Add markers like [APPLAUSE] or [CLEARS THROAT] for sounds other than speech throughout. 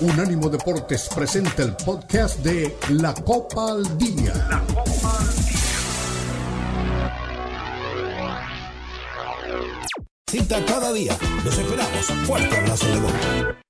Unánimo Deportes presenta el podcast de La Copa al Día. La Copa al Día. Cita cada día. Los esperamos. Fuerte abrazo de gol.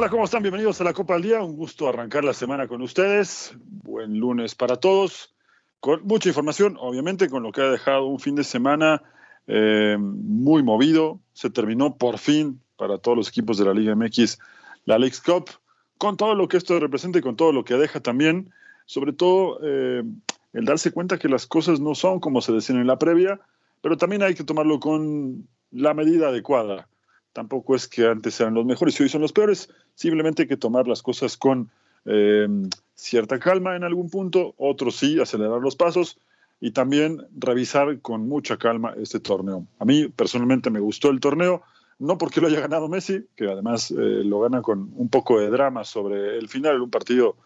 Hola, ¿cómo están? Bienvenidos a la Copa del Día. Un gusto arrancar la semana con ustedes. Buen lunes para todos. Con mucha información, obviamente, con lo que ha dejado un fin de semana eh, muy movido. Se terminó por fin para todos los equipos de la Liga MX la Leagues Cup, con todo lo que esto representa y con todo lo que deja también. Sobre todo eh, el darse cuenta que las cosas no son como se decían en la previa, pero también hay que tomarlo con la medida adecuada tampoco es que antes eran los mejores y hoy son los peores, simplemente hay que tomar las cosas con eh, cierta calma en algún punto, otros sí, acelerar los pasos y también revisar con mucha calma este torneo. A mí personalmente me gustó el torneo, no porque lo haya ganado Messi, que además eh, lo gana con un poco de drama sobre el final, un partido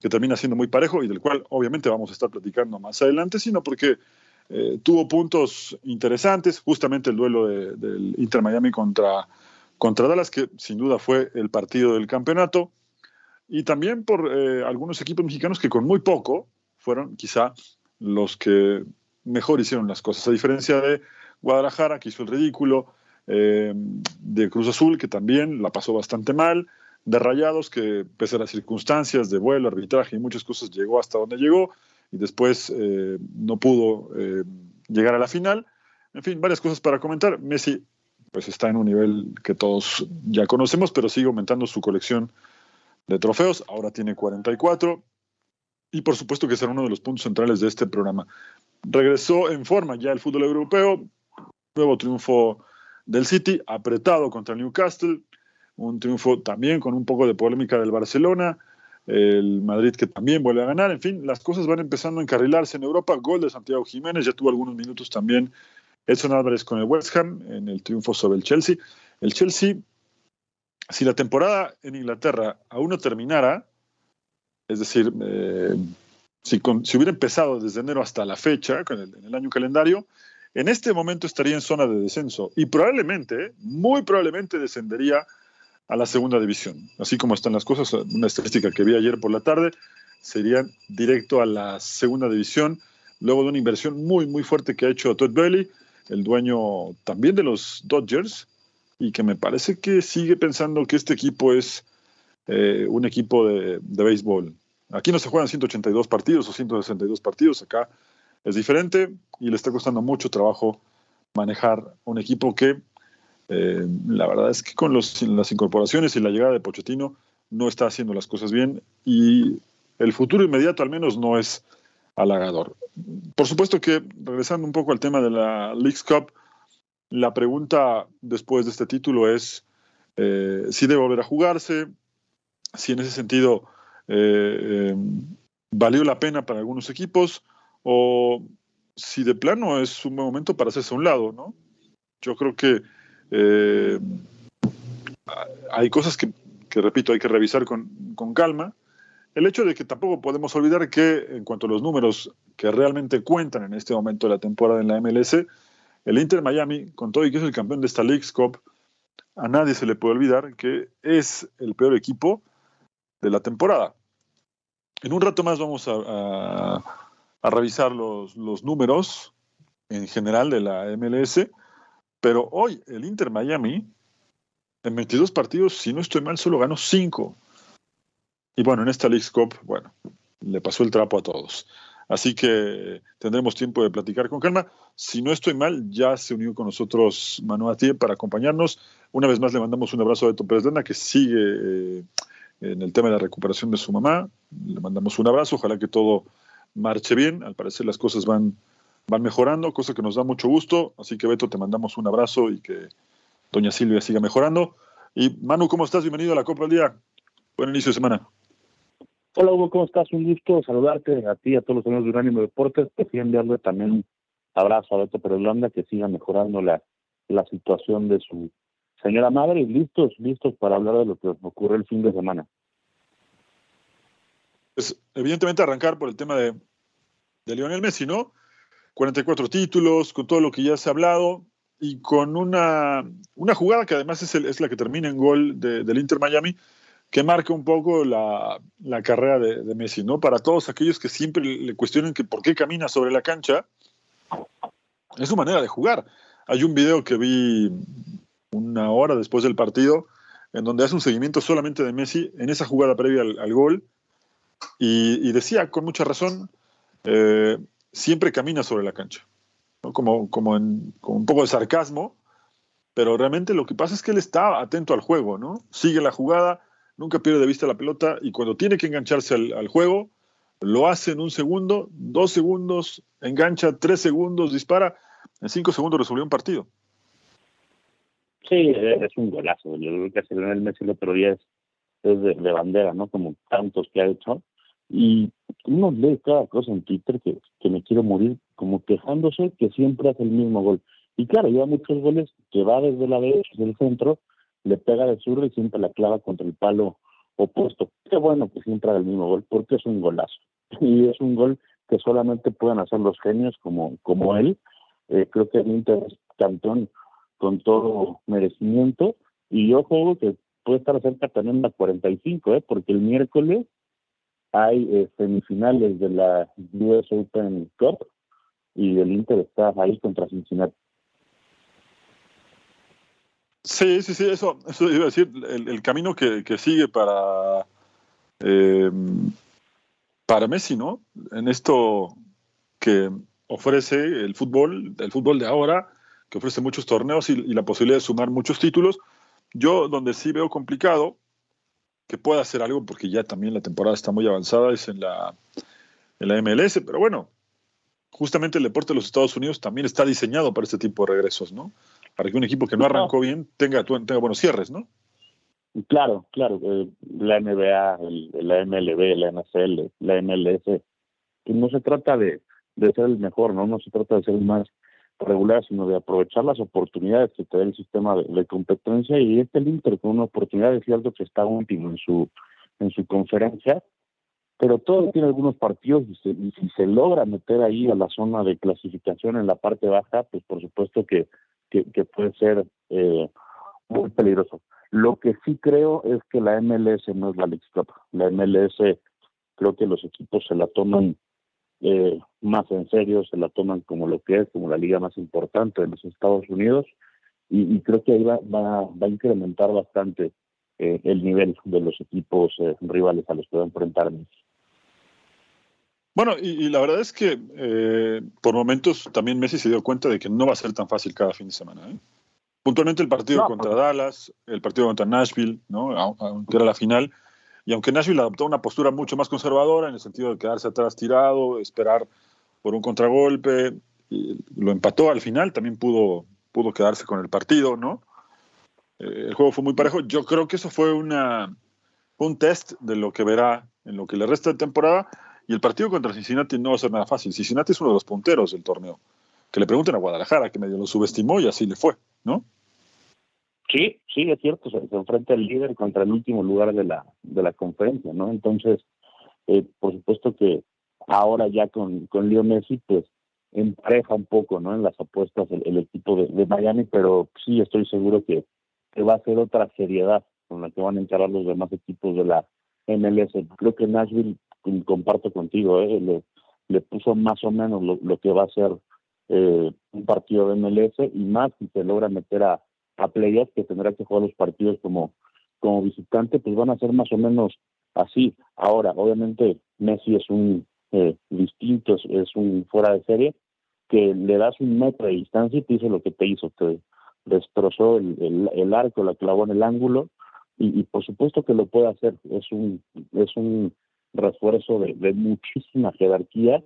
que termina siendo muy parejo y del cual obviamente vamos a estar platicando más adelante, sino porque eh, tuvo puntos interesantes, justamente el duelo del Inter Miami contra, contra Dallas, que sin duda fue el partido del campeonato, y también por eh, algunos equipos mexicanos que con muy poco fueron quizá los que mejor hicieron las cosas, a diferencia de Guadalajara, que hizo el ridículo, eh, de Cruz Azul, que también la pasó bastante mal, de Rayados, que pese a las circunstancias de vuelo, arbitraje y muchas cosas, llegó hasta donde llegó, y después eh, no pudo eh, llegar a la final. En fin, varias cosas para comentar. Messi pues está en un nivel que todos ya conocemos, pero sigue aumentando su colección de trofeos. Ahora tiene 44 y por supuesto que será uno de los puntos centrales de este programa. Regresó en forma ya el fútbol europeo, nuevo triunfo del City, apretado contra el Newcastle, un triunfo también con un poco de polémica del Barcelona, el Madrid que también vuelve a ganar, en fin, las cosas van empezando a encarrilarse en Europa, gol de Santiago Jiménez, ya tuvo algunos minutos también Edson Álvarez con el West Ham en el triunfo sobre el Chelsea. El Chelsea, si la temporada en Inglaterra aún no terminara, es decir, eh, si, hubiera empezado desde enero hasta la fecha, en el año calendario, en este momento estaría en zona de descenso y probablemente, muy probablemente descendería a la segunda división. Así como están las cosas, una estadística que vi ayer por la tarde, serían directo a la segunda división, luego de una inversión muy, muy fuerte que ha hecho Todd Bailey, el dueño también de los Dodgers, y que me parece que sigue pensando que este equipo es eh, un equipo de, de béisbol. Aquí no se juegan 182 partidos o 162 partidos, acá es diferente y le está costando mucho trabajo manejar un equipo que eh, la verdad es que con las incorporaciones y la llegada de Pochettino no está haciendo las cosas bien y el futuro inmediato al menos no es halagador. Por supuesto que, regresando un poco al tema de la Leagues Cup, la pregunta después de este título es eh, si debe volver a jugarse, si en ese sentido eh, valió la pena para algunos equipos o si de plano es un buen momento para hacerse a un lado, ¿no? Yo creo que eh, hay cosas que, repito, hay que revisar con, calma. El hecho de que tampoco podemos olvidar que en cuanto a los números que realmente cuentan en este momento de la temporada en la MLS, el Inter Miami, con todo y que es el campeón de esta League's Cup, a nadie se le puede olvidar que es el peor equipo de la temporada. En un rato más vamos a, revisar los, los, números en general de la MLS pero hoy el Inter Miami, en 22 partidos, si no estoy mal, solo ganó 5. Y bueno, en esta League Cup, bueno, le pasó el trapo a todos. Así que tendremos tiempo de platicar con calma. Si no estoy mal, ya se unió con nosotros Manuel Atié para acompañarnos. Una vez más le mandamos un abrazo a Beto Pérez Lana, que sigue eh, en el tema de la recuperación de su mamá. Le mandamos un abrazo, ojalá que todo marche bien. Al parecer las cosas van, van mejorando, cosa que nos da mucho gusto. Así que Beto, te mandamos un abrazo y que doña Silvia siga mejorando. Y Manu, ¿cómo estás? Bienvenido a la Copa del Día. Buen inicio de semana. Hola Hugo, ¿cómo estás? Un gusto saludarte a ti y a todos los amigos de Unánimo Deportes. Quería enviarle también un abrazo a Beto Perolanda que siga mejorando la, la situación de su señora madre y listos, listos para hablar de lo que ocurre el fin de semana. Pues, evidentemente arrancar por el tema de, de Lionel Messi, ¿no? 44 títulos, con todo lo que ya se ha hablado y con una, una jugada que además es, es la que termina en gol del Inter Miami, que marca un poco la, la carrera de, Messi, ¿no? Para todos aquellos que siempre le cuestionan que por qué camina sobre la cancha, es su manera de jugar. Hay un video que vi una hora después del partido, en donde hace un seguimiento solamente de Messi en esa jugada previa al, gol, y, decía con mucha razón, eh, siempre camina sobre la cancha, como, como, en, un poco de sarcasmo, pero realmente lo que pasa es que él está atento al juego, ¿no? Sigue la jugada, nunca pierde de vista la pelota, y cuando tiene que engancharse al, al juego, lo hace en un segundo, dos segundos, engancha, tres segundos, dispara, en cinco segundos resolvió un partido. Sí, es un golazo. Yo creo que hace el Messi el otro día es, de, bandera, ¿no? Como tantos que ha hecho. Y uno lee cada cosa en Twitter que, que me quiero morir, como quejándose que siempre hace el mismo gol. Y claro, lleva muchos goles que va desde la derecha, del centro, le pega de sur y siempre la clava contra el palo opuesto. Qué bueno que siempre haga el mismo gol, porque es un golazo. [LAUGHS] Y es un gol que solamente pueden hacer los genios como, como él. Eh, creo que el Inter es campeón con todo merecimiento. Y yo juego que puede estar cerca también la 45, ¿eh? porque el miércoles hay eh, semifinales de la US Open Cup y el Inter está ahí contra Cincinnati. Sí, sí, sí, eso, eso iba a decir, el, camino que, que, sigue para, eh, para Messi, ¿no? En esto que ofrece el fútbol, el fútbol de ahora, que ofrece muchos torneos y, la posibilidad de sumar muchos títulos. Yo donde sí veo complicado que pueda hacer algo, porque ya también la temporada está muy avanzada, es en la, en la MLS, pero bueno, justamente el deporte de los Estados Unidos también está diseñado para este tipo de regresos, ¿no? Para que un equipo que no arrancó bien tenga, tenga buenos cierres, ¿no? Claro, claro. Eh, la NBA, la MLB, la NCL, la MLS, no se trata de, de ser el mejor, ¿no? No se trata de ser el más regular, sino de aprovechar las oportunidades que te da el sistema de, competencia y este Inter con una oportunidad de cierto que está último en su en su conferencia, pero todo tiene algunos partidos y, si se logra meter ahí a la zona de clasificación en la parte baja, pues por supuesto que, que, puede ser eh, muy peligroso. Lo que sí creo es que la MLS no es la League Cup. La MLS creo que los equipos se la toman eh, más en serio, se la toman como lo que es, como la liga más importante de los Estados Unidos, y, creo que ahí va, va, a incrementar bastante eh, el nivel de los equipos eh, rivales a los que va a enfrentar Bueno, y, la verdad es que por momentos también Messi se dio cuenta de que no va a ser tan fácil cada fin de semana. Puntualmente el partido contra Dallas, el partido contra Nashville, ¿no? aunque era la final, y aunque Nashville adoptó una postura mucho más conservadora en el sentido de quedarse atrás tirado, esperar por un contragolpe, lo empató al final, también pudo, pudo quedarse con el partido, ¿no? Eh, el juego fue muy parejo. Yo creo que eso fue una, un test de lo que verá en lo que le resta de temporada. Y el partido contra Cincinnati no va a ser nada fácil. Cincinnati es uno de los punteros del torneo. Que le pregunten a Guadalajara, que medio lo subestimó y así le fue, ¿no? Sí, sí, es cierto, se, enfrenta el líder contra el último lugar de la, de la conferencia, ¿no? Entonces, eh, por supuesto que ahora ya con, con Leo Messi, pues empareja un poco, ¿no? En las apuestas el, equipo de, Miami, pero sí estoy seguro que, que va a ser otra seriedad con la que van a encarar los demás equipos de la MLS. Creo que Nashville, comparto contigo, ¿eh? le, le puso más o menos lo, lo que va a ser eh, un partido de MLS y más si se logra meter a a playoff que tendrá que jugar los partidos como, como visitante, pues van a ser más o menos así. Ahora, obviamente, Messi es un eh, distinto, es, un fuera de serie, que le das un metro de distancia y te hizo lo que te hizo, te destrozó el, el, arco, la clavó en el ángulo, y, por supuesto que lo puede hacer. Es un, es un refuerzo de, muchísima jerarquía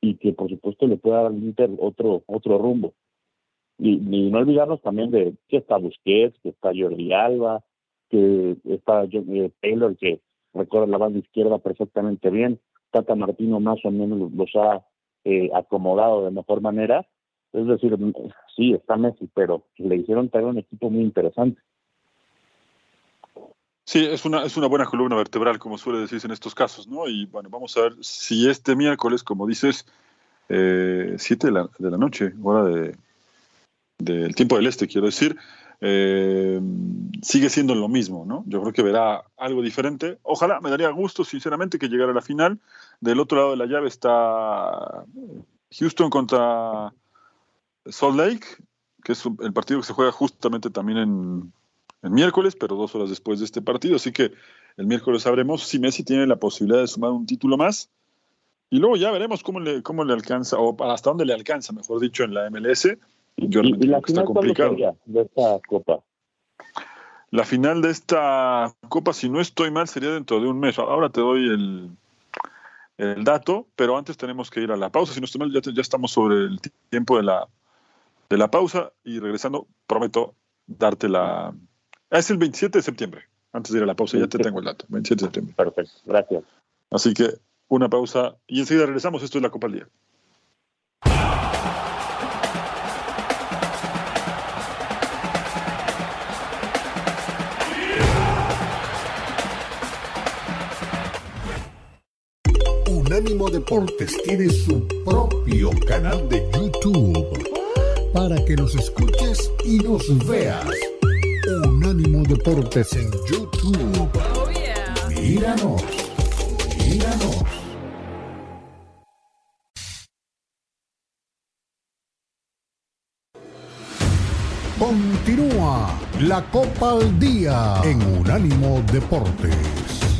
y que por supuesto le puede dar al Inter otro, otro rumbo. Y, no olvidarnos también de que está Busquets, que está Jordi Alba, que está eh, Taylor, que recorre la banda izquierda perfectamente bien. Tata Martino más o menos los ha eh, acomodado de mejor manera. Es decir, sí, está Messi, pero le hicieron traer un equipo muy interesante. Sí, es una, es una buena columna vertebral, como suele decirse en estos casos, ¿no? Y bueno, vamos a ver si este miércoles, como dices, eh, 7 de la, de la noche, hora de, del tiempo del este, quiero decir, eh, sigue siendo lo mismo, ¿no? Yo creo que verá algo diferente. Ojalá, me daría gusto, sinceramente, que llegara a la final. Del otro lado de la llave está Houston contra Salt Lake, que es el partido que se juega justamente también en, miércoles, pero dos horas después de este partido. Así que el miércoles sabremos si Messi tiene la posibilidad de sumar un título más. Y luego ya veremos cómo le, cómo le alcanza, o hasta dónde le alcanza, mejor dicho, en la MLS. Y, la final de esta Copa? La final de esta Copa, si no estoy mal, sería dentro de un mes. Ahora te doy el, el dato, pero antes tenemos que ir a la pausa. Si no estoy mal, ya, ya estamos sobre el tiempo de la, de la pausa y regresando, prometo darte la... Es el 27 de septiembre. Antes de ir a la pausa, ya te tengo el dato. 27 de septiembre. Perfecto, gracias. Así que una pausa y enseguida regresamos. Esto es la Copa al Día. Unánimo Deportes tiene su propio canal de YouTube para que nos escuches y nos veas. Unánimo Deportes en YouTube. Míranos, míranos. Continúa la Copa al Día en Unánimo Deportes.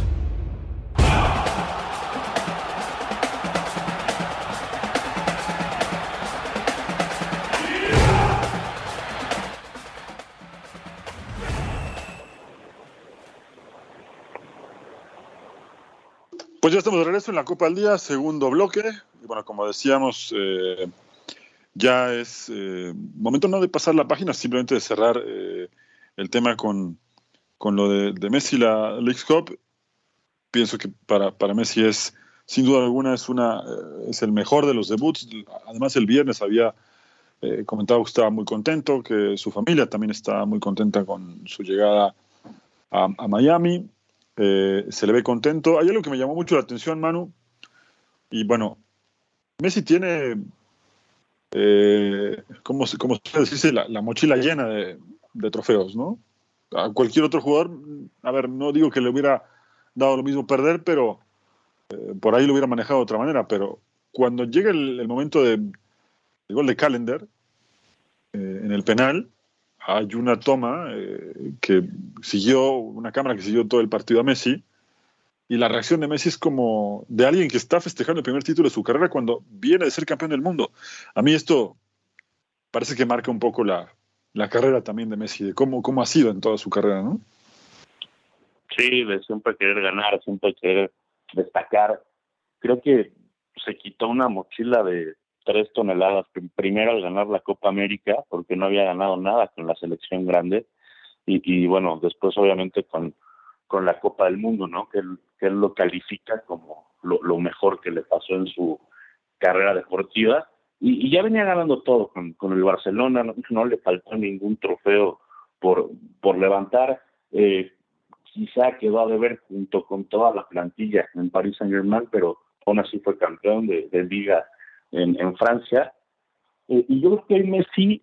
Ya estamos de regreso en la Copa al Día, segundo bloque. Y bueno, como decíamos, eh, ya es eh, momento no de pasar la página, simplemente de cerrar eh, el tema con, con lo de, Messi, la League Cup. Pienso que para, para Messi es, sin duda alguna, es, una, es el mejor de los debuts. Además, el viernes había comentado que estaba muy contento, que su familia también estaba muy contenta con su llegada a Miami. Eh, se le ve contento. Hay algo que me llamó mucho la atención, Manu. Y bueno, Messi tiene, eh, ¿cómo, se dice? La, mochila llena de, trofeos, ¿no? A cualquier otro jugador, a ver, no digo que le hubiera dado lo mismo perder, pero eh, por ahí lo hubiera manejado de otra manera. Pero cuando llega el, momento de, gol de Calendar en el penal, hay una toma eh, que siguió, una cámara que siguió todo el partido a Messi, y la reacción de Messi es como de alguien que está festejando el primer título de su carrera cuando viene de ser campeón del mundo. A mí esto parece que marca un poco la, carrera también de Messi, de cómo, cómo ha sido en toda su carrera, ¿no? Sí, de siempre querer ganar, siempre querer destacar. Creo que se quitó una mochila de, tres toneladas primero al ganar la Copa América, porque no había ganado nada con la selección grande, y, bueno, después obviamente con, con la Copa del Mundo, ¿no? Que él, que él lo califica como lo, mejor que le pasó en su carrera deportiva, y, ya venía ganando todo con, con el Barcelona, no, le faltó ningún trofeo por, por levantar. Eh, quizá quedó a deber junto con toda la plantilla en París Saint Germain, pero aún así fue campeón de Liga en, Francia. Eh, y yo creo que Messi,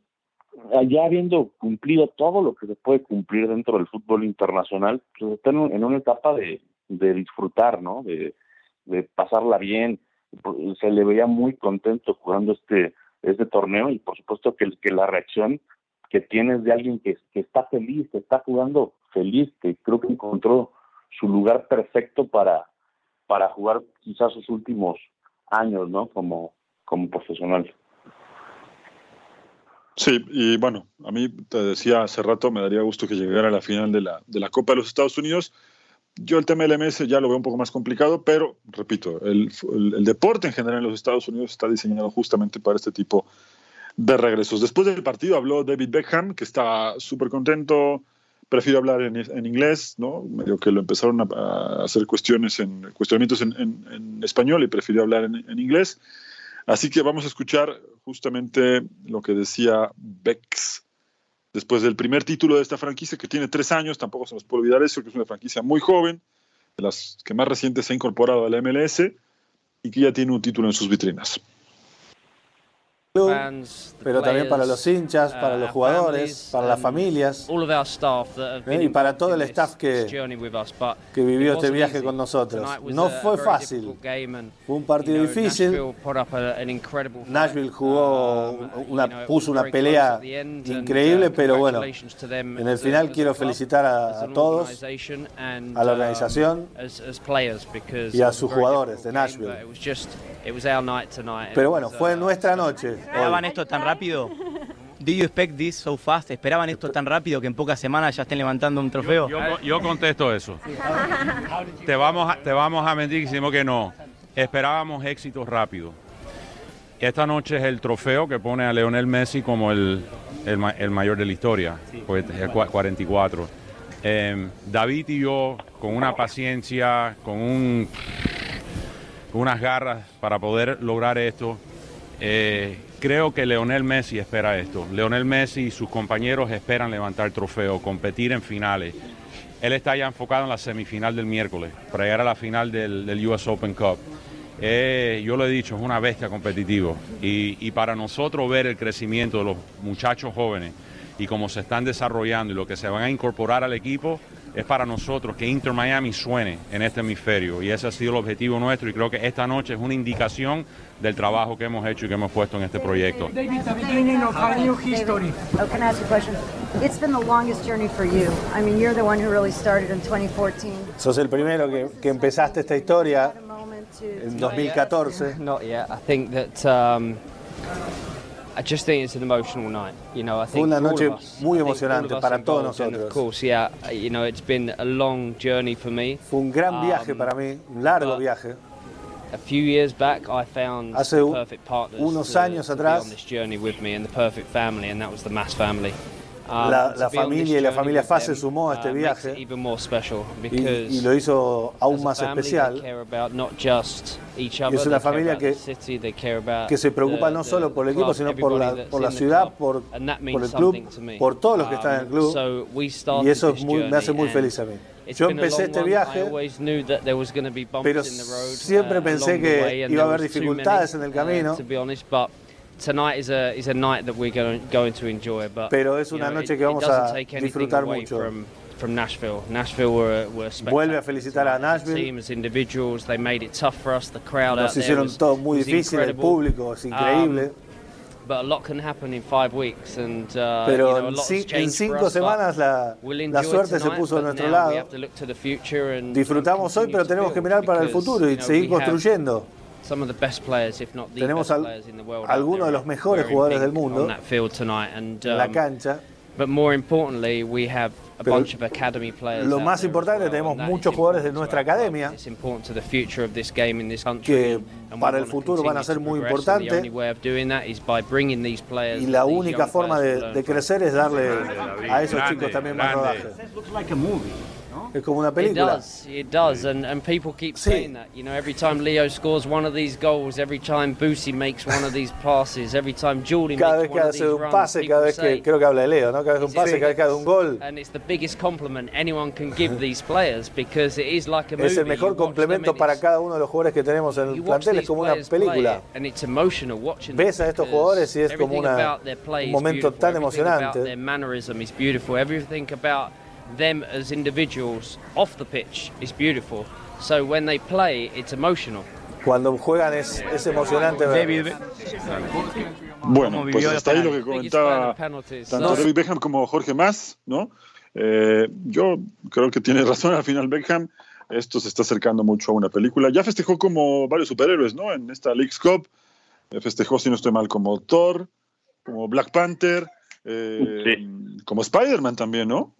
ya habiendo cumplido todo lo que se puede cumplir dentro del fútbol internacional, pues está en, una etapa de, disfrutar, ¿no? De, pasarla bien. Se le veía muy contento jugando este, este torneo y por supuesto que, que la reacción que tienes de alguien que, que está feliz, que está jugando feliz, que creo que encontró su lugar perfecto para, para jugar quizás sus últimos años, ¿no? Como, como profesional. Sí, y bueno, a mí te decía hace rato, me daría gusto que llegara a la final de la, de la Copa de los Estados Unidos. Yo el tema del ya lo veo un poco más complicado, pero repito, el, el, deporte en general en los Estados Unidos está diseñado justamente para este tipo de regresos. Después del partido habló David Beckham, que estaba súper contento, prefiero hablar en, en, inglés, ¿no? Medio que lo empezaron a, a hacer cuestiones en, cuestionamientos en, en, en, español y prefirió hablar en, inglés. Así que vamos a escuchar justamente lo que decía Bex después del primer título de esta franquicia, que tiene tres años, tampoco se nos puede olvidar eso, que es una franquicia muy joven, de las que más recientes se ha incorporado a la MLS y que ya tiene un título en sus vitrinas pero también para los hinchas, para los uh, jugadores, para las familias ¿eh? y para todo el staff que, que vivió este viaje con nosotros. No fue fácil, fue un partido difícil. Nashville jugó, uh, una, puso una pelea increíble, uh, pero bueno, en el final quiero felicitar a, a todos, a la organización y a sus jugadores de Nashville. Pero bueno, fue nuestra noche. ¿Esperaban esto tan rápido? Do you expect this so fast? ¿Esperaban esto tan rápido que en pocas semanas ya estén levantando un trofeo? Yo, contesto eso. Te vamos, a, te vamos a mentir decimos que no. Esperábamos éxito rápido. Esta noche es el trofeo que pone a Leonel Messi como el, el, mayor de la historia, pues el 44. Em, David y yo, con una paciencia, con un, unas garras para poder lograr esto, eh, creo que Leonel Messi espera esto. Leonel Messi y sus compañeros esperan levantar trofeo, competir en finales. Él está ya enfocado en la semifinal del miércoles para llegar a la final del, US Open Cup. Eh, yo lo he dicho, es una bestia competitiva. Y, y para nosotros ver el crecimiento de los muchachos jóvenes y cómo se están desarrollando y lo que se van a incorporar al equipo, es para nosotros que Inter Miami suene en este hemisferio y ese ha sido el objetivo nuestro y creo que esta noche es una indicación del trabajo que hemos hecho y que hemos puesto en este proyecto. David, the beginning of a new history. Oh, can I ask a question? It's been the longest journey for you. I mean, you're the one who really started in 2014. Sos el primero que, que empezaste esta historia en 2014. Not yet. I think that um, I just think it's an emotional night. You know, I think una noche muy emocionante para todos nosotros. Of course, yeah, you know, it's been a long journey for me. Fue un gran viaje um, para mí, un largo viaje. A few years back, I found Hace perfect partners unos años to, atrás, on this journey with me and the perfect family, and that was the Mass family. Um, la, la familia y la familia Fa se sumó a este uh, viaje y, y, lo hizo aún más especial. Y es una familia que, que se preocupa no solo por el equipo, sino por la, por la ciudad, por, por el club, por todos los que están en el club. Um, y eso muy, me hace muy feliz a mí. Yo empecé este viaje, pero siempre uh, pensé que iba a haber dificultades en el uh, camino. Pero es una noche que vamos a disfrutar mucho. From Nashville. Nashville were, were Vuelve a felicitar a Nashville. Team as individuals, they made it tough for us. The crowd Nos hicieron todo muy difícil, el público es increíble. But a lot can happen in five weeks and, Pero en, cinco semanas la, suerte se puso a nuestro lado. Disfrutamos hoy, pero tenemos que mirar para el futuro y seguir construyendo. Tenemos al, algunos de los mejores jugadores del mundo en la um, cancha. Pero lo más importante, tenemos muchos jugadores de nuestra academia que para el futuro van a ser muy importantes y la única forma de, de crecer es darle a esos chicos también más rodaje. Es como una película. It does, it does, and, and people keep sí. saying that. You know, every time Leo scores one of these goals, every time Boosie makes one of these passes, every time Jordan cada vez que hace un pase, cada vez que creo que habla de Leo, ¿no? Cada vez un pase, cada vez que hace un gol. And it's the biggest compliment anyone can give these players because it is like a movie. Es el mejor complemento para cada uno de los jugadores que tenemos en el plantel, es como una película. And it's emotional watching Ves a estos jugadores y es como una, un momento tan emocionante. Their mannerism is beautiful. Everything about them as individuals off the pitch is beautiful. So when they play, it's emotional. Cuando juegan es, es emocionante. David. Bueno, pues hasta ahí lo que comentaba tanto David Beckham como Jorge Más, ¿no? Eh, yo creo que tiene [LAUGHS] razón al final Beckham. Esto se está acercando mucho a una película. Ya festejó como varios superhéroes, ¿no? En esta League's Cup. Festejó, si no estoy mal, como Thor. como Black Panther, eh, como Spider-Man también, ¿no?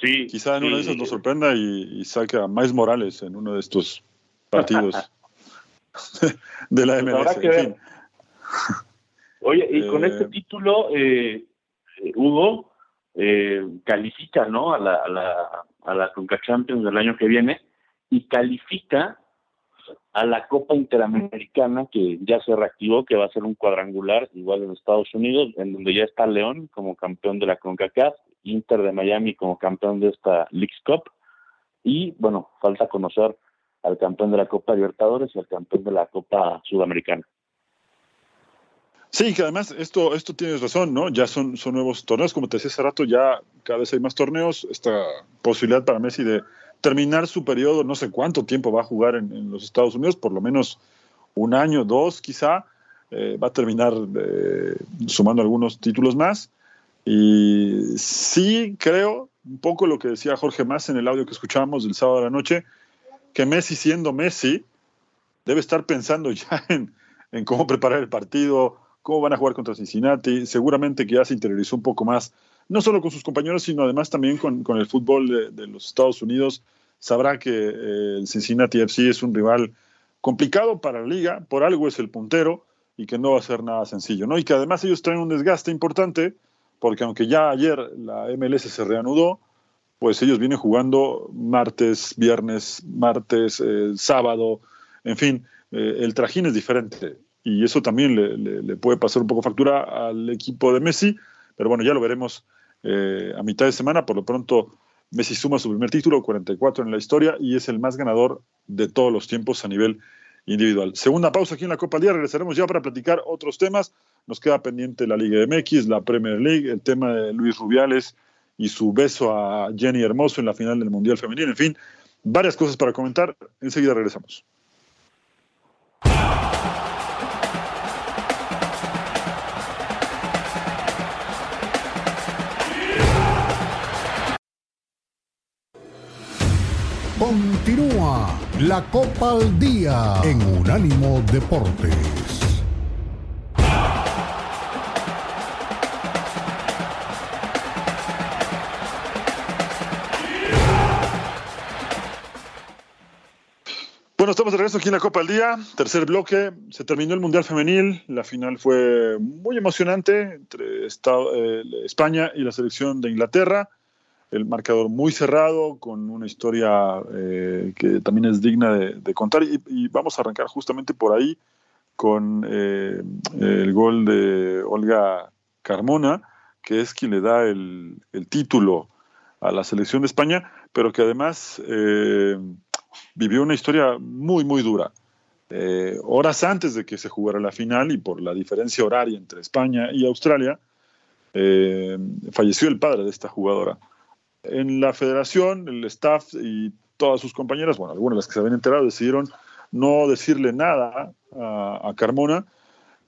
Sí. Quizá en uno de esos nos sorprenda y, saque a Miles Morales en uno de estos partidos [LAUGHS] de la MLS. Pues Oye, y con este eh, título, eh, Hugo, califica ¿no? a la, a la, a la Conca Champions del año que viene y califica a la Copa Interamericana que ya se reactivó, que va a ser un cuadrangular igual en Estados Unidos, en donde ya está León como campeón de la CONCACAF, Inter de Miami como campeón de esta Leagues Cup y bueno, falta conocer al campeón de la Copa Libertadores y al campeón de la Copa Sudamericana. Sí, que además esto, esto tienes razón, ¿no? Ya son, son nuevos torneos, como te decía hace rato, ya cada vez hay más torneos, esta posibilidad para Messi de terminar su periodo, no sé cuánto tiempo va a jugar en, los Estados Unidos, por lo menos un año, dos quizá, eh, va a terminar eh, sumando algunos títulos más. Y sí creo, un poco lo que decía Jorge Más en el audio que escuchábamos del sábado de la noche, que Messi siendo Messi, debe estar pensando [LAUGHS] ya en, cómo preparar el partido, cómo van a jugar contra Cincinnati, seguramente que ya se interiorizó un poco más no solo con sus compañeros, sino además también con, el fútbol de, los Estados Unidos. Sabrá que eh, el Cincinnati FC es un rival complicado para la liga, por algo es el puntero y que no va a ser nada sencillo, ¿no? Y que además ellos traen un desgaste importante, porque aunque ya ayer la MLS se reanudó, pues ellos vienen jugando martes, viernes, martes, eh, sábado, en fin, eh, el trajín es diferente y eso también le, puede pasar un poco factura al equipo de Messi, pero bueno, ya lo veremos eh, a mitad de semana. Por lo pronto, Messi suma su primer título, 44 en la historia, y es el más ganador de todos los tiempos a nivel individual. Segunda pausa aquí en la Copa del Día. Regresaremos ya para platicar otros temas. Nos queda pendiente la Liga MX, la Premier League, el tema de Luis Rubiales y su beso a Jenny Hermoso en la final del Mundial Femenil. En fin, varias cosas para comentar. Enseguida regresamos. Continúa la Copa al Día en Unánimo Deportes. Bueno, estamos de regreso aquí en la Copa al Día, tercer bloque. Se terminó el Mundial Femenil. La final fue muy emocionante entre eh, España y la selección de Inglaterra el marcador muy cerrado, con una historia eh, que también es digna de, contar. Y, vamos a arrancar justamente por ahí con eh, el gol de Olga Carmona, que es quien le da el, título a la selección de España, pero que además vivió una historia muy, muy dura. horas antes de que se jugara la final y por la diferencia horaria entre España y Australia, falleció el padre de esta jugadora en la federación, el staff y todas sus compañeras, bueno, algunas de las que se habían enterado, decidieron no decirle nada a, Carmona.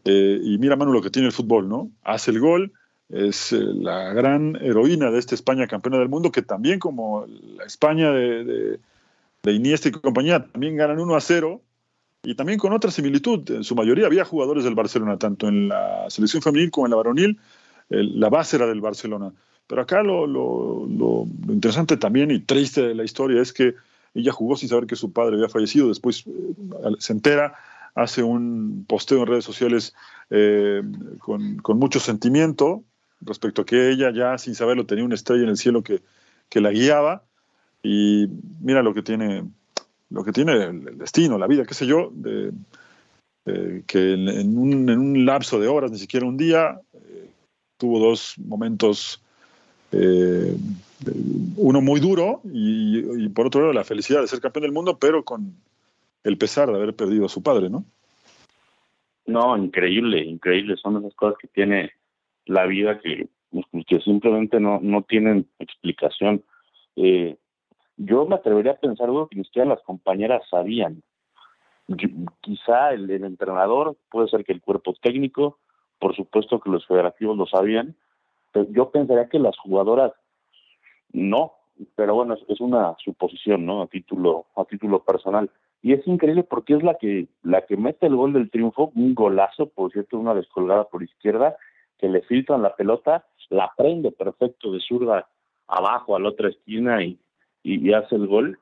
Eh, y mira, Manu, lo que tiene el fútbol, ¿no? Hace el gol, es eh, la gran heroína de esta España campeona del mundo, que también como la España de, Iniesta y compañía, también ganan 1 a 0, y también con otra similitud. En su mayoría había jugadores del Barcelona, tanto en la selección femenil como en la varonil, la base era del Barcelona. Pero acá lo, lo, interesante también y triste de la historia es que ella jugó sin saber que su padre había fallecido, después eh, se entera, hace un posteo en redes sociales eh, con, con, mucho sentimiento respecto a que ella ya sin saberlo tenía una estrella en el cielo que, que la guiaba y mira lo que tiene lo que tiene el destino, la vida, qué sé yo, de, que en, un, en, un, lapso de horas, ni siquiera un día, eh, tuvo dos momentos eh, uno muy duro y, por otro lado la felicidad de ser campeón del mundo, pero con el pesar de haber perdido a su padre, ¿no? No, increíble, increíble. Son esas cosas que tiene la vida que, que simplemente no, no tienen explicación. Eh, yo me atrevería a pensar algo que ni siquiera las compañeras sabían. quizá el, entrenador, puede ser que el cuerpo técnico, por supuesto que los federativos lo sabían, yo pensaría que las jugadoras no, pero bueno, es, una suposición, ¿no? A título, a título personal. Y es increíble porque es la que, la que mete el gol del triunfo, un golazo, por cierto, una descolgada por izquierda, que le filtran la pelota, la prende perfecto de zurda abajo a la otra esquina y, y, hace el gol.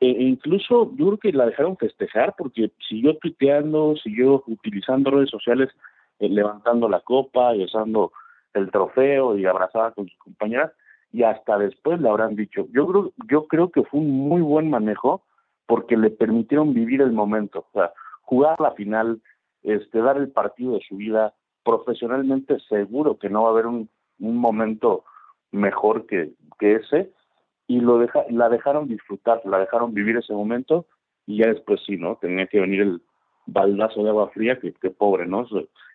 E, e incluso yo creo que la dejaron festejar porque siguió tuiteando, siguió utilizando redes sociales, eh, levantando la copa y usando el trofeo y abrazada con sus compañeras y hasta después le habrán dicho. Yo creo, yo creo que fue un muy buen manejo porque le permitieron vivir el momento, o sea, jugar la final, este, dar el partido de su vida profesionalmente seguro que no va a haber un, un momento mejor que, que ese y lo deja, la dejaron disfrutar, la dejaron vivir ese momento y ya después sí, ¿no? Tenía que venir el baldazo de agua fría, que, que pobre, ¿no?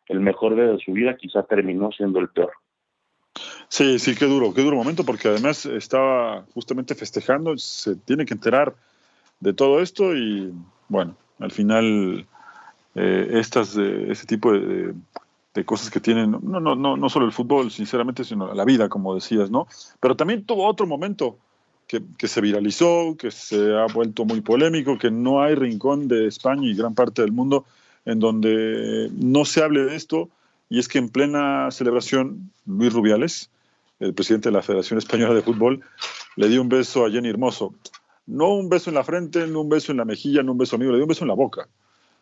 El mejor día de su vida quizá terminó siendo el peor. Sí, sí, qué duro, qué duro momento, porque además estaba justamente festejando, se tiene que enterar de todo esto y bueno, al final eh, estas, eh, este tipo de, de, cosas que tienen, no, no, no, no solo el fútbol, sinceramente, sino la vida, como decías, ¿no? Pero también tuvo otro momento que, se viralizó, que se ha vuelto muy polémico, que no hay rincón de España y gran parte del mundo en donde no se hable de esto, y es que en plena celebración, Luis Rubiales, el presidente de la Federación Española de Fútbol, le dio un beso a Jenny Hermoso. No un beso en la frente, no un beso en la mejilla, no un beso amigo, le dio un beso en la boca.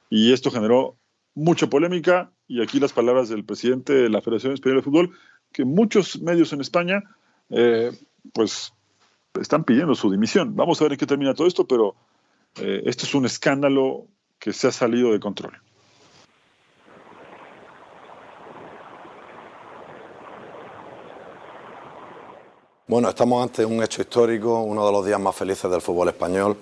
Y esto generó mucha polémica, y aquí las palabras del presidente de la Federación Española de Fútbol, que muchos medios en España, eh, pues, están pidiendo su dimisión. Vamos a ver en qué termina todo esto, pero eh, esto es un escándalo que se ha salido de control. Bueno, estamos ante un hecho histórico, uno de los días más felices del fútbol español,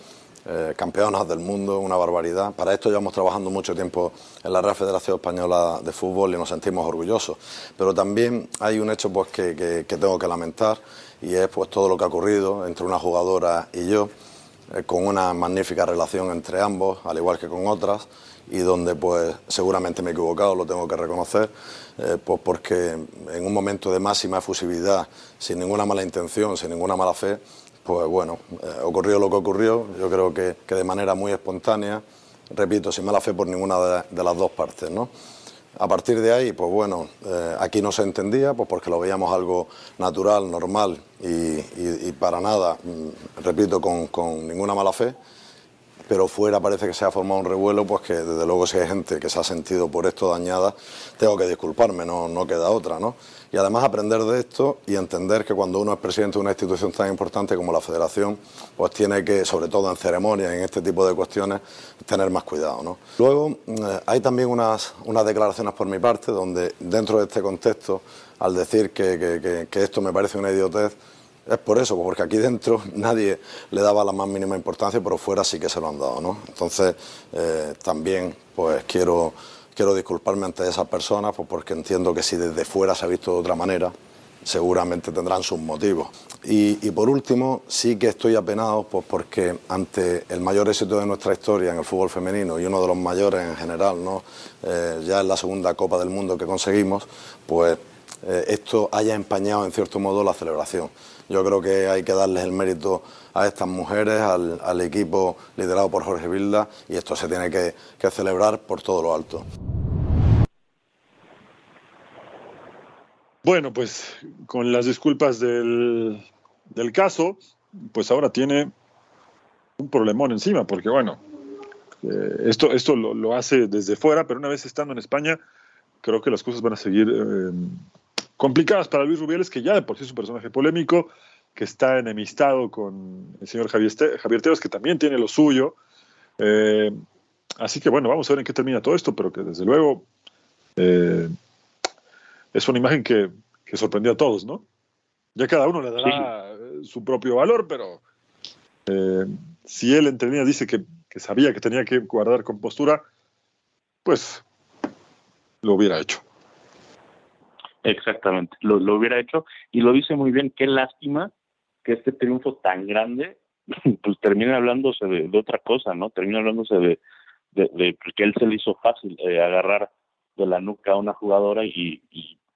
eh, campeonas del mundo, una barbaridad. Para esto llevamos trabajando mucho tiempo en la Real Federación Española de Fútbol y nos sentimos orgullosos. Pero también hay un hecho pues, que, tengo que lamentar y es pues, todo lo que ha ocurrido entre una jugadora y yo, eh, con una magnífica relación entre ambos, al igual que con otras, y donde pues seguramente me he equivocado, lo tengo que reconocer, eh, pues porque en un momento de máxima efusividad, sin ninguna mala intención, sin ninguna mala fe, pues bueno, eh, ocurrió lo que ocurrió, yo creo que, de manera muy espontánea, repito, sin mala fe por ninguna de, las dos partes, ¿no? A partir de ahí, pues bueno, eh, aquí no se entendía, pues porque lo veíamos algo natural, normal y, para nada, mm, repito, con, con ninguna mala fe pero fuera parece que se ha formado un revuelo, pues que desde luego si hay gente que se ha sentido por esto dañada, tengo que disculparme, no, no queda otra, ¿no? Y además aprender de esto y entender que cuando uno es presidente de una institución tan importante como la Federación, pues tiene que, sobre todo en ceremonias, en este tipo de cuestiones, tener más cuidado, ¿no? Luego eh, hay también unas, unas declaraciones por mi parte donde dentro de este contexto, al decir que, que esto me parece una idiotez, es por eso, porque aquí dentro nadie le daba la más mínima importancia, pero fuera sí que se lo han dado, ¿no? Entonces, eh, también, pues quiero, quiero disculparme ante esas personas, pues porque entiendo que si desde fuera se ha visto de otra manera, seguramente tendrán sus motivos. Y, por último, sí que estoy apenado, pues porque ante el mayor éxito de nuestra historia en el fútbol femenino y uno de los mayores en general, ¿no? Eh, ya es la segunda Copa del Mundo que conseguimos, pues eh, esto haya empañado en cierto modo la celebración. Yo creo que hay que darles el mérito a estas mujeres, al, equipo liderado por Jorge Vilda, y esto se tiene que, celebrar por todo lo alto. Bueno, pues con las disculpas del, caso, pues ahora tiene un problemón encima, porque bueno, eh, esto, esto lo, hace desde fuera, pero una vez estando en España, creo que las cosas van a seguir eh, complicadas para Luis Rubiales, que ya de por sí es un personaje polémico, que está enemistado con el señor Javier, Javier Tebas, que también tiene lo suyo. Eh, así que bueno, vamos a ver en qué termina todo esto, pero que desde luego eh, es una imagen que, sorprendió a todos, ¿no? Ya cada uno le dará su propio valor, pero eh, si él entre líneas dice que, que sabía que tenía que guardar compostura, pues lo hubiera hecho. Exactamente, lo, hubiera hecho y lo dice muy bien. Qué lástima que este triunfo tan grande, [LAUGHS] pues termine hablándose de, otra cosa, ¿no? Termina hablándose de, de, que él se le hizo fácil eh, agarrar de la nuca a una jugadora y,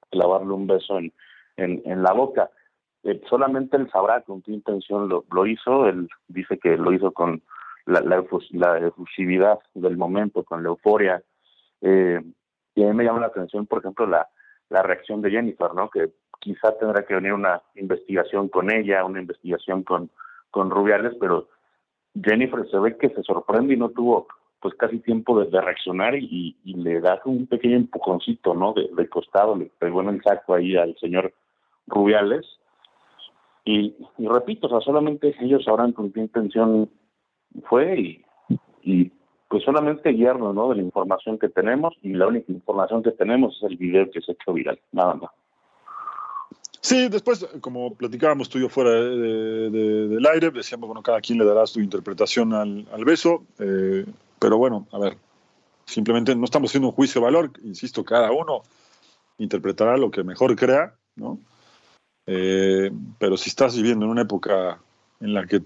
clavarle un beso en, en, la boca. Eh, solamente él sabrá con qué intención lo, lo hizo. Él dice que lo hizo con la, la, efusividad del momento, con la euforia. Eh, y a mí me llama la atención, por ejemplo, la, la reacción de Jennifer, ¿no? Que quizá tendrá que venir una investigación con ella, una investigación con, con Rubiales, pero Jennifer se ve que se sorprende y no tuvo pues casi tiempo de, reaccionar y, le da un pequeño empujoncito, ¿no? De, de, costado, le pegó en el saco ahí al señor Rubiales. Y, repito, o sea, solamente ellos sabrán con qué intención fue y, y pues solamente guiarnos, ¿no? De la información que tenemos y la única información que tenemos es el video que se ha hecho viral, nada más. Sí, después, como platicábamos tú y yo fuera del aire, decíamos, bueno, cada quien le dará su interpretación al, beso, eh, pero bueno, a ver, simplemente no estamos haciendo un juicio de valor, insisto, cada uno interpretará lo que mejor crea, ¿no? Eh, pero si estás viviendo en una época en la que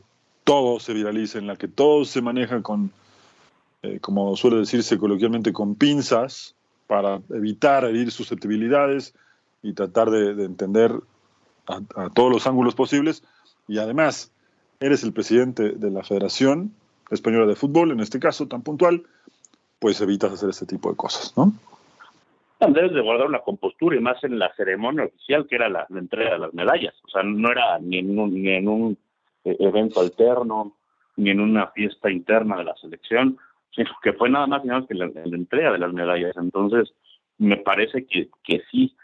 todo se viraliza, en la que todo se maneja con, eh, como suele decirse coloquialmente, con pinzas para evitar herir susceptibilidades, y tratar de, entender a, todos los ángulos posibles. Y además, eres el presidente de la Federación Española de Fútbol, en este caso tan puntual, pues evitas hacer este tipo de cosas, ¿no? Debes de guardar una compostura y más en la ceremonia oficial que era la, entrega de las medallas. O sea, no era ni en un, ni en un eh, evento alterno, ni en una fiesta interna de la selección, sino que fue nada más y más que la, entrega de las medallas. Entonces, me parece que, que sí,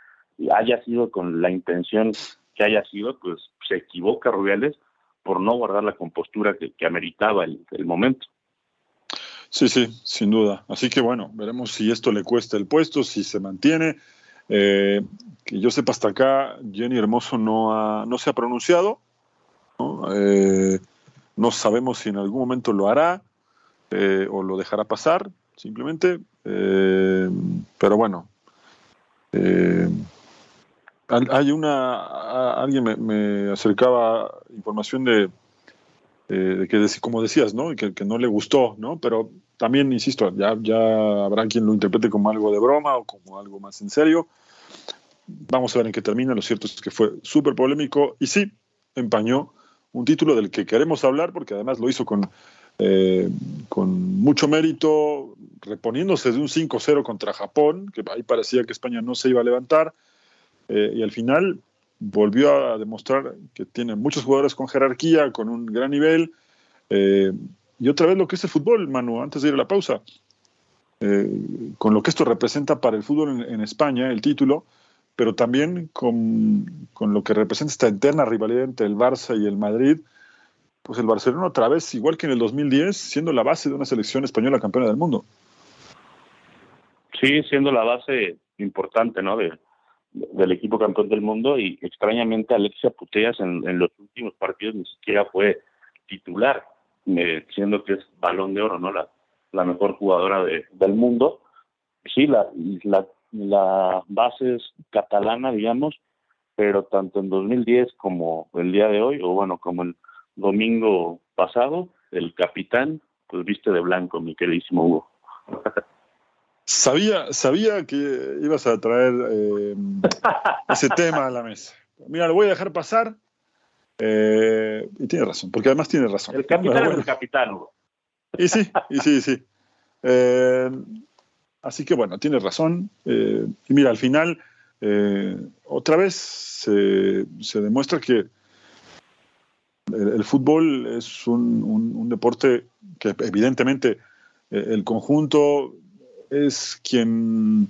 haya sido con la intención que haya sido, pues se equivoca Rubiales por no guardar la compostura que, ameritaba el, momento. Sí, sí, sin duda. Así que bueno, veremos si esto le cuesta el puesto, si se mantiene. Eh, que yo sepa hasta acá, Jenny Hermoso no, no se ha pronunciado. ¿no? Eh, no sabemos si en algún momento lo hará eh, o lo dejará pasar, simplemente. pero bueno, hay una, alguien me, acercaba información de, que, como decías, ¿no? Que, que, no le gustó, ¿no? Pero también, insisto, ya, ya habrá quien lo interprete como algo de broma o como algo más en serio. Vamos a ver en qué termina. Lo cierto es que fue súper polémico y sí, empañó un título del que queremos hablar porque además lo hizo con, eh, con mucho mérito, reponiéndose de un 5-0 contra Japón, que ahí parecía que España no se iba a levantar eh, y al final volvió a demostrar que tiene muchos jugadores con jerarquía, con un gran nivel. Eh, y otra vez lo que es el fútbol, Manu, antes de ir a la pausa, con lo que esto representa para el fútbol en, España, el título, pero también con, con, lo que representa esta eterna rivalidad entre el Barça y el Madrid, pues el Barcelona otra vez, igual que en el 2010, siendo la base de una selección española campeona del mundo. Sí, siendo la base importante, ¿no? De, del equipo campeón del mundo y extrañamente Alexia Putellas en, los últimos partidos ni siquiera fue titular, eh, siendo que es balón de oro, ¿no? La, la mejor jugadora del mundo. Sí, la, la, la base es catalana, digamos, pero tanto en 2010 como el día de hoy, o bueno, como el domingo pasado, el capitán, pues viste de blanco, mi queridísimo Hugo. Sabía, sabía que ibas a traer eh, ese tema a la mesa. Mira, lo voy a dejar pasar. Eh, y tiene razón, porque además tiene razón. El capitán es el capitán, Y sí, y sí, sí. Eh, así que bueno, tiene razón. y mira, al final, otra vez se, demuestra que el, fútbol es un, deporte que evidentemente el conjunto es quien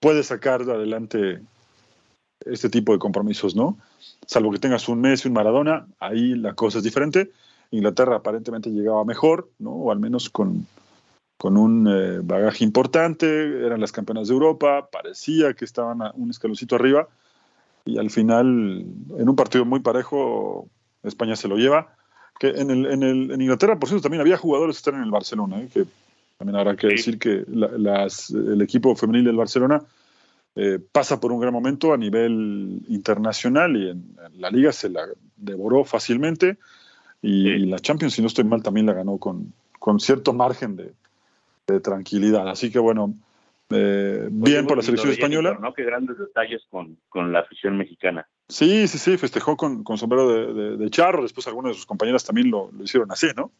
puede sacar adelante este tipo de compromisos, ¿no? Salvo que tengas un Messi, un Maradona, ahí la cosa es diferente. Inglaterra aparentemente llegaba mejor, ¿no? O al menos con, con un eh, bagaje importante, eran las campeonas de Europa, parecía que estaban a un escaloncito arriba, y al final, en un partido muy parejo, España se lo lleva. Que en, el, en, el, en Inglaterra, por cierto, también había jugadores que están en el Barcelona, ¿eh? que también habrá que decir que el equipo femenil del Barcelona eh, pasa por un gran momento a nivel internacional y en, la liga se la devoró fácilmente y, la Champions, si no estoy mal, también la ganó con, con cierto margen de, tranquilidad. Así que bueno, eh, bien por la selección española. ¿no? Qué grandes detalles con, con, la afición mexicana. Sí, sí, sí, festejó con, con sombrero de, de, charro, después algunas de sus compañeras también lo, lo hicieron así, ¿no?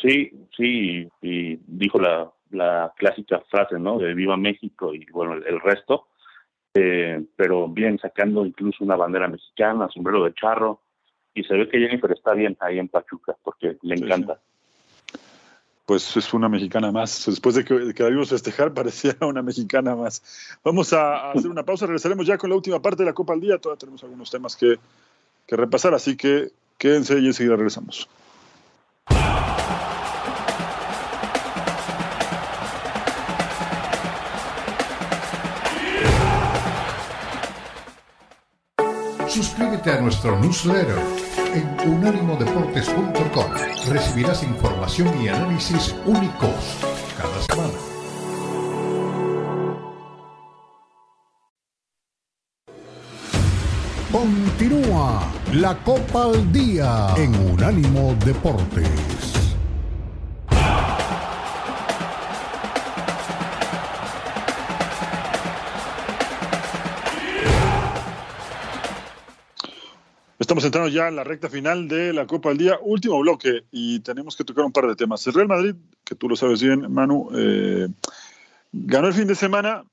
Sí, sí, y dijo la, la clásica frase, ¿no? De Viva México y bueno, el, resto. Eh, pero bien, sacando incluso una bandera mexicana, sombrero de charro, y se ve que Jennifer está bien ahí en Pachuca, porque le encanta. Pues es una mexicana más. Después de que, que la vimos festejar, [LAUGHS] parecía una mexicana más. Vamos a, hacer una pausa, regresaremos ya con la última parte de la Copa al Día. Todavía tenemos algunos temas que, que repasar, así que quédense y enseguida regresamos. Suscríbete a nuestro newsletter en unánimodeportes.com. Recibirás información y análisis únicos cada semana. Continúa la Copa al Día en Unánimo Deportes. Estamos entrando ya en la recta final de la Copa del Día, último bloque, y tenemos que tocar un par de temas. El Real Madrid, que tú lo sabes bien, Manu, eh, ganó el fin de semana,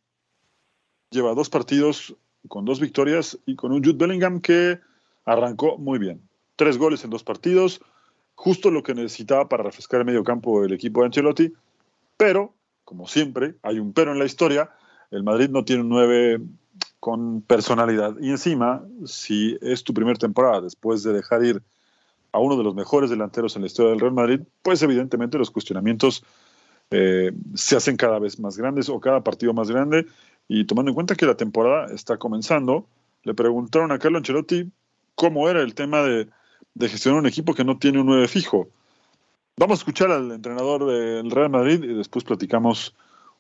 lleva dos partidos con dos victorias y con un Jude Bellingham que arrancó muy bien. Tres goles en dos partidos, justo lo que necesitaba para refrescar el medio campo el equipo de Ancelotti, pero, como siempre, hay un pero en la historia, el Madrid no tiene un nueve con personalidad. Y encima, si es tu primera temporada después de dejar ir a uno de los mejores delanteros en la historia del Real Madrid, pues evidentemente los cuestionamientos eh, se hacen cada vez más grandes o cada partido más grande. Y tomando en cuenta que la temporada está comenzando, le preguntaron a Carlo Ancelotti cómo era el tema de, de gestionar un equipo que no tiene un 9 fijo. Vamos a escuchar al entrenador del Real Madrid y después platicamos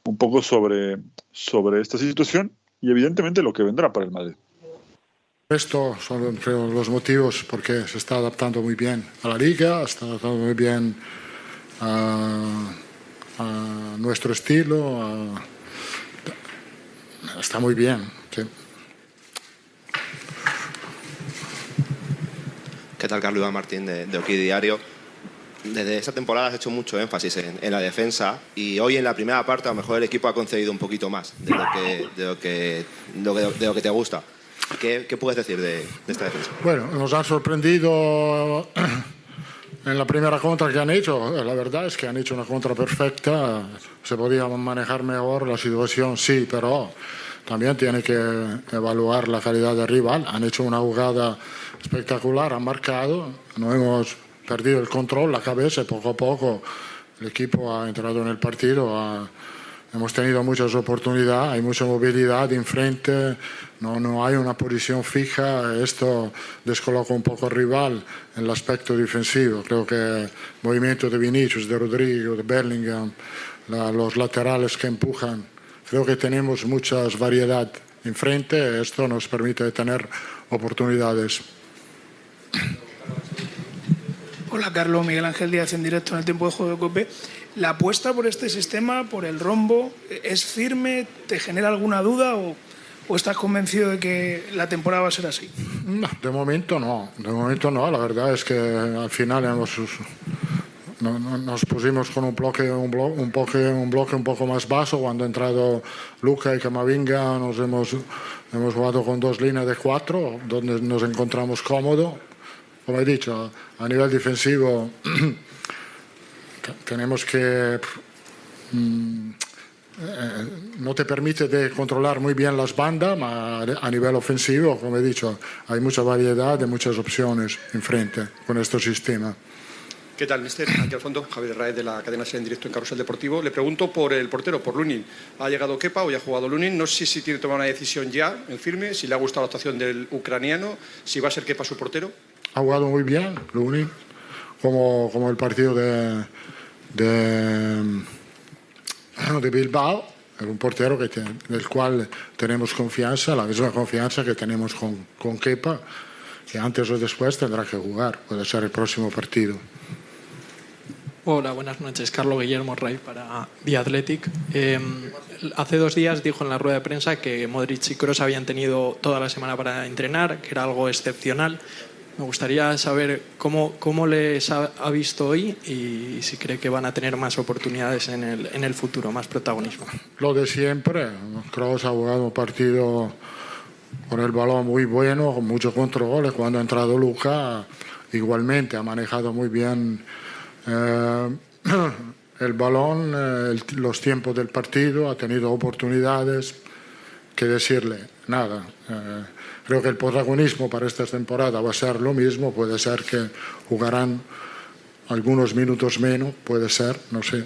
un poco sobre, sobre esta situación y evidentemente lo que vendrá para el Madrid. Estos son los motivos porque se está adaptando muy bien a la liga, está adaptando muy bien a, nuestro estilo, está muy bien. ¿Qué tal, Carlos Iván Martín de, de Oki Diario? Desde esa temporada has hecho mucho énfasis en, la defensa y hoy en la primera parte a lo mejor el equipo ha concedido un poquito más de lo que, de lo que, de lo que te gusta. ¿Qué, ¿Qué, puedes decir de, esta defensa? Bueno, nos han sorprendido en la primera contra que han hecho. La verdad es que han hecho una contra perfecta. Se podía manejar mejor la situación, sí, pero también tiene que evaluar la calidad del rival. Han hecho una jugada espectacular, han marcado. No hemos perdido el control, la cabeza, poco a poco el equipo ha entrado en el partido. hemos tenido muchas oportunidades, hay mucha movilidad enfrente, no, no hay una posición fija. Esto descoloca un poco al rival en el aspecto defensivo. Creo que el movimiento de Vinicius, de Rodrigo, de Bellingham, los laterales que empujan, creo que tenemos muchas variedad enfrente. Esto nos permite tener oportunidades. Hola Carlos, Miguel Ángel Díaz en directo en el tiempo de juego de COPE. ¿La apuesta por este sistema, por el rombo, es firme? ¿Te genera alguna duda o, estás convencido de que la temporada va a ser así? de momento no, de momento no. La verdad es que al final hemos, nos pusimos con un bloque un, bloque, un, bloque, un bloque un poco más bajo cuando ha entrado Luca y Camavinga. Nos hemos, hemos jugado con dos líneas de cuatro, donde nos encontramos cómodos como he dicho, a nivel defensivo [CLEARS THROAT] tenemos que... Mm, eh, no te permite de controlar muy bien las bandas, a nivel ofensivo, como he dicho, hay mucha variedad de muchas opciones enfrente con este sistema. ¿Qué tal, mister? Aquí al fondo, Javier Raez de la cadena SER en directo en Carrusel Deportivo. Le pregunto por el portero, por Lunin. ¿Ha llegado Kepa o ya ha jugado Lunin? No sé si tiene que tomar una decisión ya, en firme, si le ha gustado la actuación del ucraniano, si va a ser Kepa su portero ha jugado muy bien, Luni, como, como el partido de, de, de Bilbao, un portero que del cual tenemos confianza, la misma confianza que tenemos con, con Kepa, que antes o después tendrá que jugar, puede ser el próximo partido. Hola, buenas noches. Carlos Guillermo Rey para The Athletic. Em, hace dos días dijo en la rueda de prensa que Modric y Kroos habían tenido toda la semana para entrenar, que era algo excepcional, Me gustaría saber cómo, cómo les ha, visto hoy y si cree que van a tener más oportunidades en el, en el futuro, más protagonismo. Lo de siempre. Kroos ha jugado un partido con el balón muy bueno, con muchos controles. Cuando ha entrado Luca, igualmente ha manejado muy bien eh, [CLEARS THROAT] el balón, eh, los tiempos del partido, ha tenido oportunidades. ¿Qué decirle? Nada. Eh, creo que el protagonismo para esta temporada va a ser lo mismo. Puede ser que jugarán algunos minutos menos, puede ser, no sé.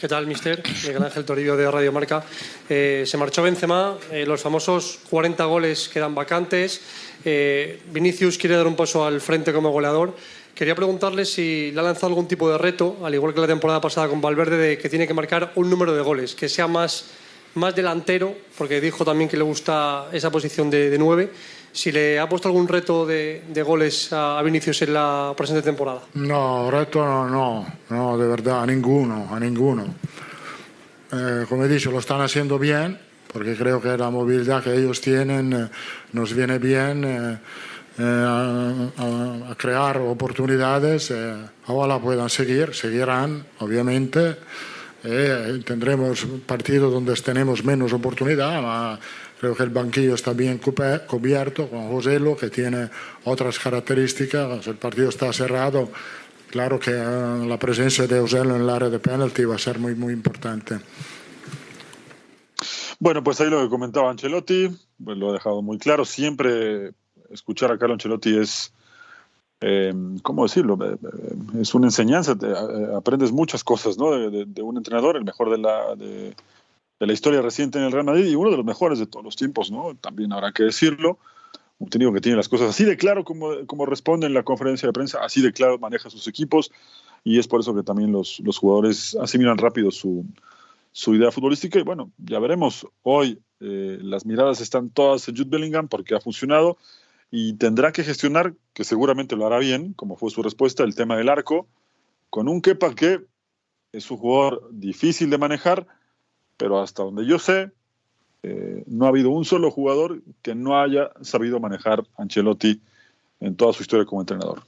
¿Qué tal, mister? Miguel Ángel Toribio de Radio Marca. Eh, se marchó Benzema, eh, los famosos 40 goles quedan vacantes. Eh, Vinicius quiere dar un paso al frente como goleador. Quería preguntarle si le ha lanzado algún tipo de reto, al igual que la temporada pasada con Valverde, de que tiene que marcar un número de goles, que sea más, más delantero, porque dijo también que le gusta esa posición de, de 9 si le ha puesto algún reto de, goles a Vinicius en la presente temporada. No, reto no, no, de verdad, a ninguno, a ninguno. Eh, como he dicho, lo están haciendo bien, porque creo que la movilidad que ellos tienen eh, nos viene bien eh, a, a, crear oportunidades. ojalá puedan seguir, seguirán, obviamente. Tendremos partidos donde tenemos menos oportunidad, pero Creo que el banquillo está bien cubierto con Joselo, que tiene otras características. El partido está cerrado. Claro que eh, la presencia de Joselo en el área de penalti va a ser muy, muy importante. Bueno, pues ahí lo que comentaba Ancelotti, pues lo ha dejado muy claro. Siempre escuchar a Carlo Ancelotti es, eh, ¿cómo decirlo? Eh, es una enseñanza, aprendes muchas cosas ¿no? de, de, un entrenador, el mejor de la, de, de la historia reciente en el Real Madrid y uno de los mejores de todos los tiempos, ¿no? También habrá que decirlo. Un técnico que tiene las cosas así de claro como, como responde en la conferencia de prensa, así de claro maneja sus equipos y es por eso que también los, los jugadores asimilan rápido su, su idea futbolística y bueno, ya veremos. Hoy eh, las miradas están todas en Jude Bellingham porque ha funcionado y tendrá que gestionar, que seguramente lo hará bien, como fue su respuesta, el tema del arco, con un Kepa que es un jugador difícil de manejar, pero hasta donde yo sé, eh, no ha habido un solo jugador que no haya sabido manejar Ancelotti en toda su historia como entrenador.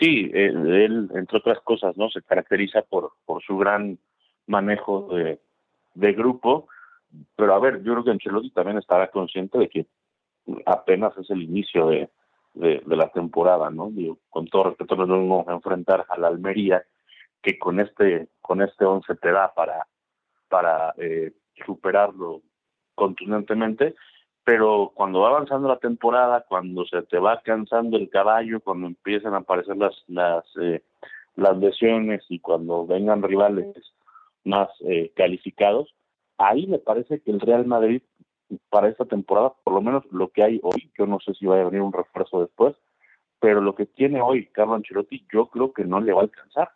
Sí, él, entre otras cosas, no se caracteriza por, por su gran manejo de, de grupo, pero a ver, yo creo que Ancelotti también estará consciente de que apenas es el inicio de, de, la temporada, ¿no? Digo, con todo respeto, no nos vamos a enfrentar a la Almería, que con este con este 11 te da para para eh, superarlo contundentemente pero cuando va avanzando la temporada cuando se te va cansando el caballo cuando empiezan a aparecer las las eh, las lesiones y cuando vengan rivales más eh, calificados ahí me parece que el Real Madrid para esta temporada por lo menos lo que hay hoy yo no sé si va a venir un refuerzo después pero lo que tiene hoy Carlo Ancelotti yo creo que no le va a alcanzar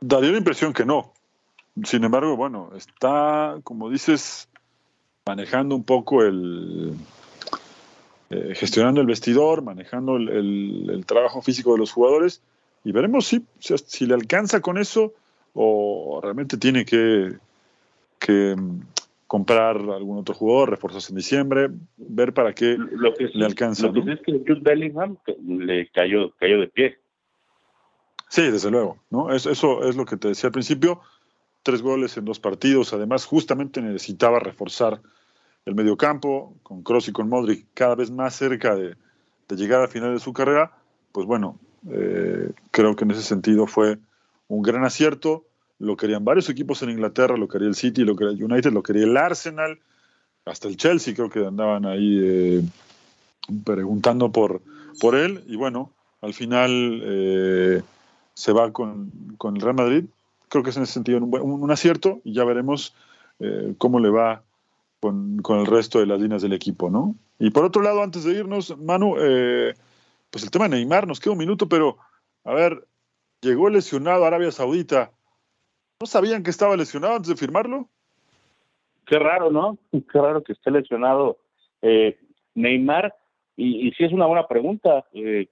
Daría la impresión que no. Sin embargo, bueno, está, como dices, manejando un poco el. Eh, gestionando el vestidor, manejando el, trabajo físico de los jugadores y veremos si, si, le alcanza con eso o realmente tiene que, que mm, comprar algún otro jugador, reforzarse en diciembre, ver para qué lo que le alcanza. Lo que es que Jude Bellingham le cayó, cayó de pie. Sí, desde luego, ¿no? Eso, es lo que te decía al principio. Tres goles en dos partidos. Además, justamente necesitaba reforzar el mediocampo con Kroos y con Modric cada vez más cerca de, llegar al final de su carrera. Pues bueno, eh, creo que en ese sentido fue un gran acierto. Lo querían varios equipos en Inglaterra, lo quería el City, lo quería el United, lo quería el Arsenal, hasta el Chelsea creo que andaban ahí eh, preguntando por, por él. Y bueno, al final eh, se va con, con, el Real Madrid. Creo que es en ese sentido un, un acierto y ya veremos eh, cómo le va con, con, el resto de las líneas del equipo, ¿no? Y por otro lado, antes de irnos, Manu, pues el tema de Neymar, nos queda un minuto, pero a ver, llegó lesionado Arabia Saudita. ¿No sabían que estaba lesionado antes de firmarlo? Qué raro, ¿no? [LAUGHS] Qué raro que esté lesionado eh, Neymar. Y, y sí es una buena pregunta. Eh,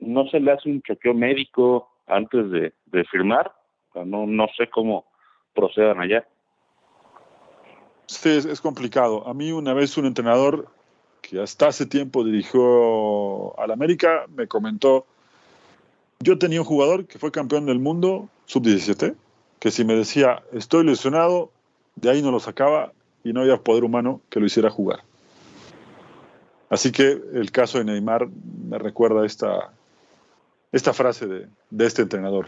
¿No se le hace un chequeo médico? antes de, de firmar. no, no sé cómo procedan allá. Sí, es, complicado. A mí una vez un entrenador que hasta hace tiempo dirigió al América me comentó, yo tenía un jugador que fue campeón del mundo sub-17, que si me decía, estoy lesionado, de ahí no lo sacaba y no había poder humano que lo hiciera jugar. Así que el caso de Neymar me recuerda esta, esta frase de, de este entrenador.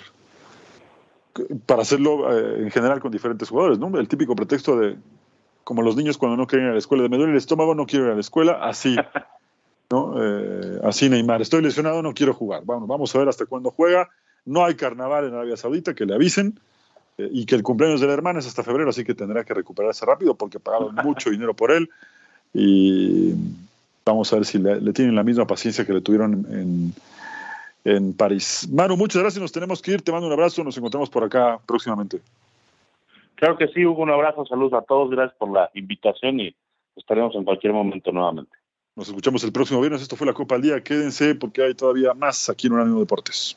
Para hacerlo eh, en general con diferentes jugadores, ¿no? El típico pretexto de, como los niños cuando no quieren ir a la escuela, de me duele el estómago, no quiero ir a la escuela, así, ¿no? Eh, así Neymar, estoy lesionado, no quiero jugar. Vamos, vamos a ver hasta cuándo juega. No hay carnaval en Arabia Saudita, que le avisen, y que el cumpleaños de la hermana es hasta febrero, así que tendrá que recuperarse rápido porque pagaron [LAUGHS] mucho dinero por él. Y vamos a ver si le, tienen la misma paciencia que le tuvieron en, en París. Manu, muchas gracias, nos tenemos que ir, te mando un abrazo, nos encontramos por acá próximamente. Claro que sí, Hugo, un abrazo, saludos a todos, gracias por la invitación y estaremos en cualquier momento nuevamente. Nos escuchamos el próximo viernes, esto fue la Copa al Día, quédense porque hay todavía más aquí en Unánimo Deportes.